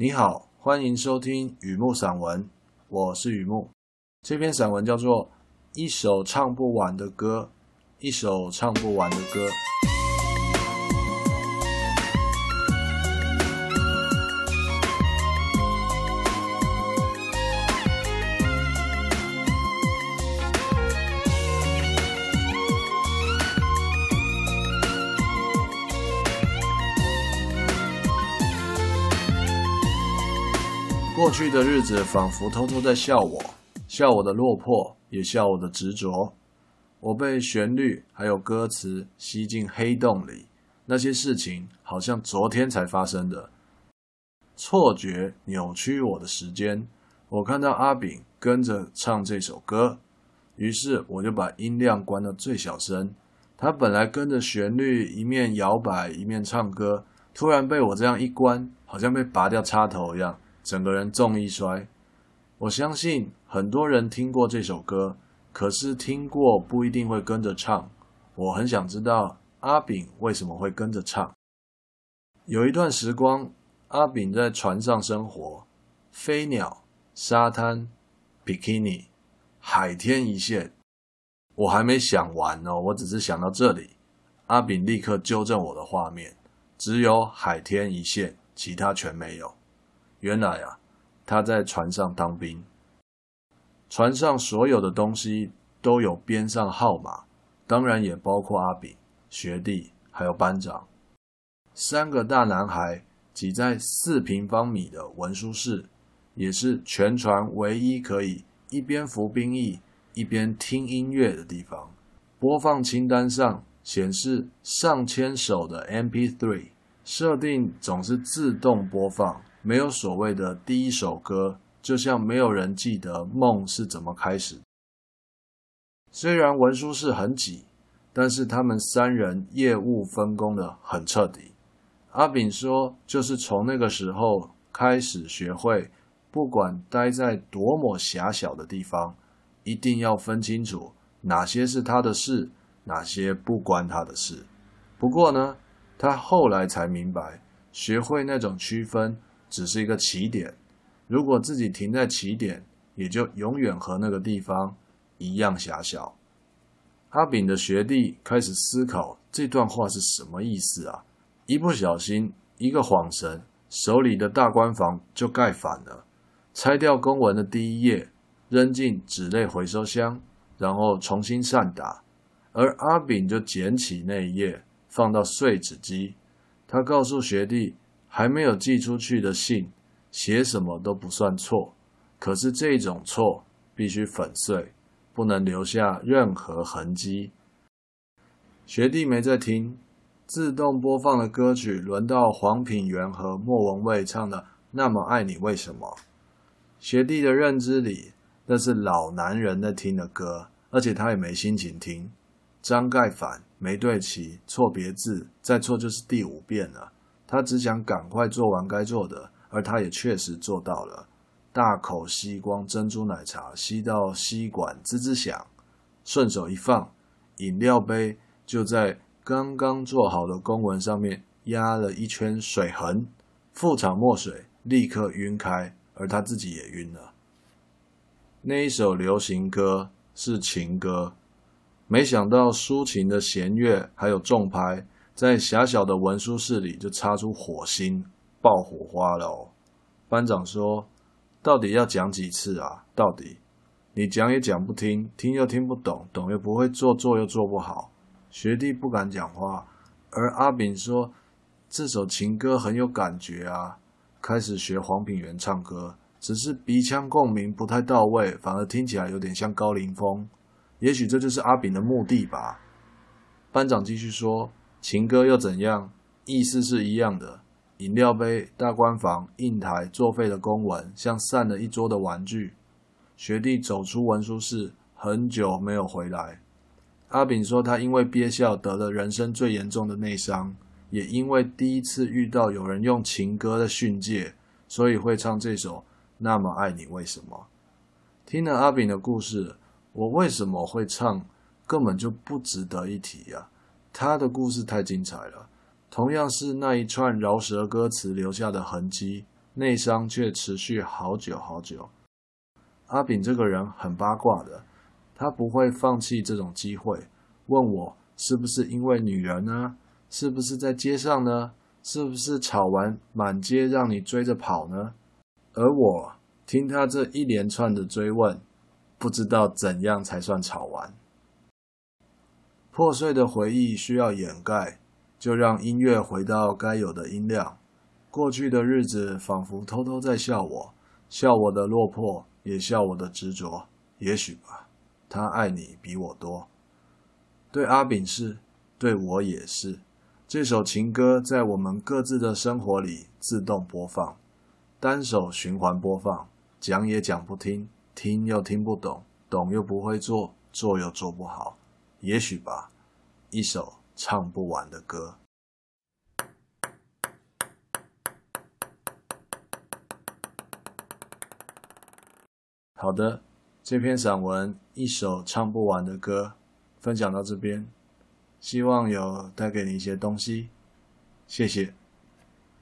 你好，欢迎收听雨木散文，我是雨木。这篇散文叫做《一首唱不完的歌》，一首唱不完的歌。过去的日子仿佛偷偷在笑我，笑我的落魄，也笑我的执着。我被旋律还有歌词吸进黑洞里，那些事情好像昨天才发生的。错觉扭曲我的时间。我看到阿炳跟着唱这首歌，于是我就把音量关到最小声。他本来跟着旋律一面摇摆一面唱歌，突然被我这样一关，好像被拔掉插头一样。整个人重一摔，我相信很多人听过这首歌，可是听过不一定会跟着唱。我很想知道阿炳为什么会跟着唱。有一段时光，阿炳在船上生活，飞鸟、沙滩、比基尼、海天一线。我还没想完呢，我只是想到这里，阿炳立刻纠正我的画面，只有海天一线，其他全没有。原来啊，他在船上当兵，船上所有的东西都有编上号码，当然也包括阿炳、学弟还有班长。三个大男孩挤在四平方米的文书室，也是全船唯一可以一边服兵役一边听音乐的地方。播放清单上显示上千首的 MP3，设定总是自动播放。没有所谓的第一首歌，就像没有人记得梦是怎么开始。虽然文书室很挤，但是他们三人业务分工得很彻底。阿炳说，就是从那个时候开始学会，不管待在多么狭小的地方，一定要分清楚哪些是他的事，哪些不关他的事。不过呢，他后来才明白，学会那种区分。只是一个起点，如果自己停在起点，也就永远和那个地方一样狭小。阿炳的学弟开始思考这段话是什么意思啊？一不小心，一个恍神，手里的大官房就盖反了。拆掉公文的第一页，扔进纸类回收箱，然后重新缮打。而阿炳就捡起那一页，放到碎纸机。他告诉学弟。还没有寄出去的信，写什么都不算错。可是这种错必须粉碎，不能留下任何痕迹。学弟没在听，自动播放的歌曲轮到黄品源和莫文蔚唱的《那么爱你为什么》。学弟的认知里，那是老男人在听的歌，而且他也没心情听。张盖反，没对齐，错别字，再错就是第五遍了。他只想赶快做完该做的，而他也确实做到了。大口吸光珍珠奶茶，吸到吸管滋滋响，顺手一放，饮料杯就在刚刚做好的公文上面压了一圈水痕，副厂墨水立刻晕开，而他自己也晕了。那一首流行歌是情歌，没想到抒情的弦乐还有重拍。在狭小的文书室里就擦出火星，爆火花了哦。班长说：“到底要讲几次啊？到底你讲也讲不听，听又听不懂，懂又不会做，做又做不好。”学弟不敢讲话，而阿炳说：“这首情歌很有感觉啊。”开始学黄品源唱歌，只是鼻腔共鸣不太到位，反而听起来有点像高凌风。也许这就是阿炳的目的吧。班长继续说。情歌又怎样？意思是一样的。饮料杯、大官房、印台、作废的公文，像散了一桌的玩具。学弟走出文书室，很久没有回来。阿炳说，他因为憋笑得了人生最严重的内伤，也因为第一次遇到有人用情歌的训诫，所以会唱这首《那么爱你为什么》。听了阿炳的故事，我为什么会唱，根本就不值得一提呀、他的故事太精彩了，同样是那一串饶舌歌词留下的痕迹，内伤却持续好久好久。阿炳这个人很八卦的，他不会放弃这种机会，问我是不是因为女人呢？是不是在街上呢？是不是吵完满街让你追着跑呢？而我听他这一连串的追问，不知道怎样才算吵完。破碎的回忆需要掩盖，就让音乐回到该有的音量。过去的日子仿佛偷偷在笑我，笑我的落魄，也笑我的执着。也许吧，他爱你比我多。对阿炳是，对我也是。这首情歌在我们各自的生活里自动播放，单手循环播放，讲也讲不听，听又听不懂，懂又不会做，做又做不好。也许吧，一首唱不完的歌。好的，这篇散文《一首唱不完的歌》分享到这边，希望有带给你一些东西。谢谢。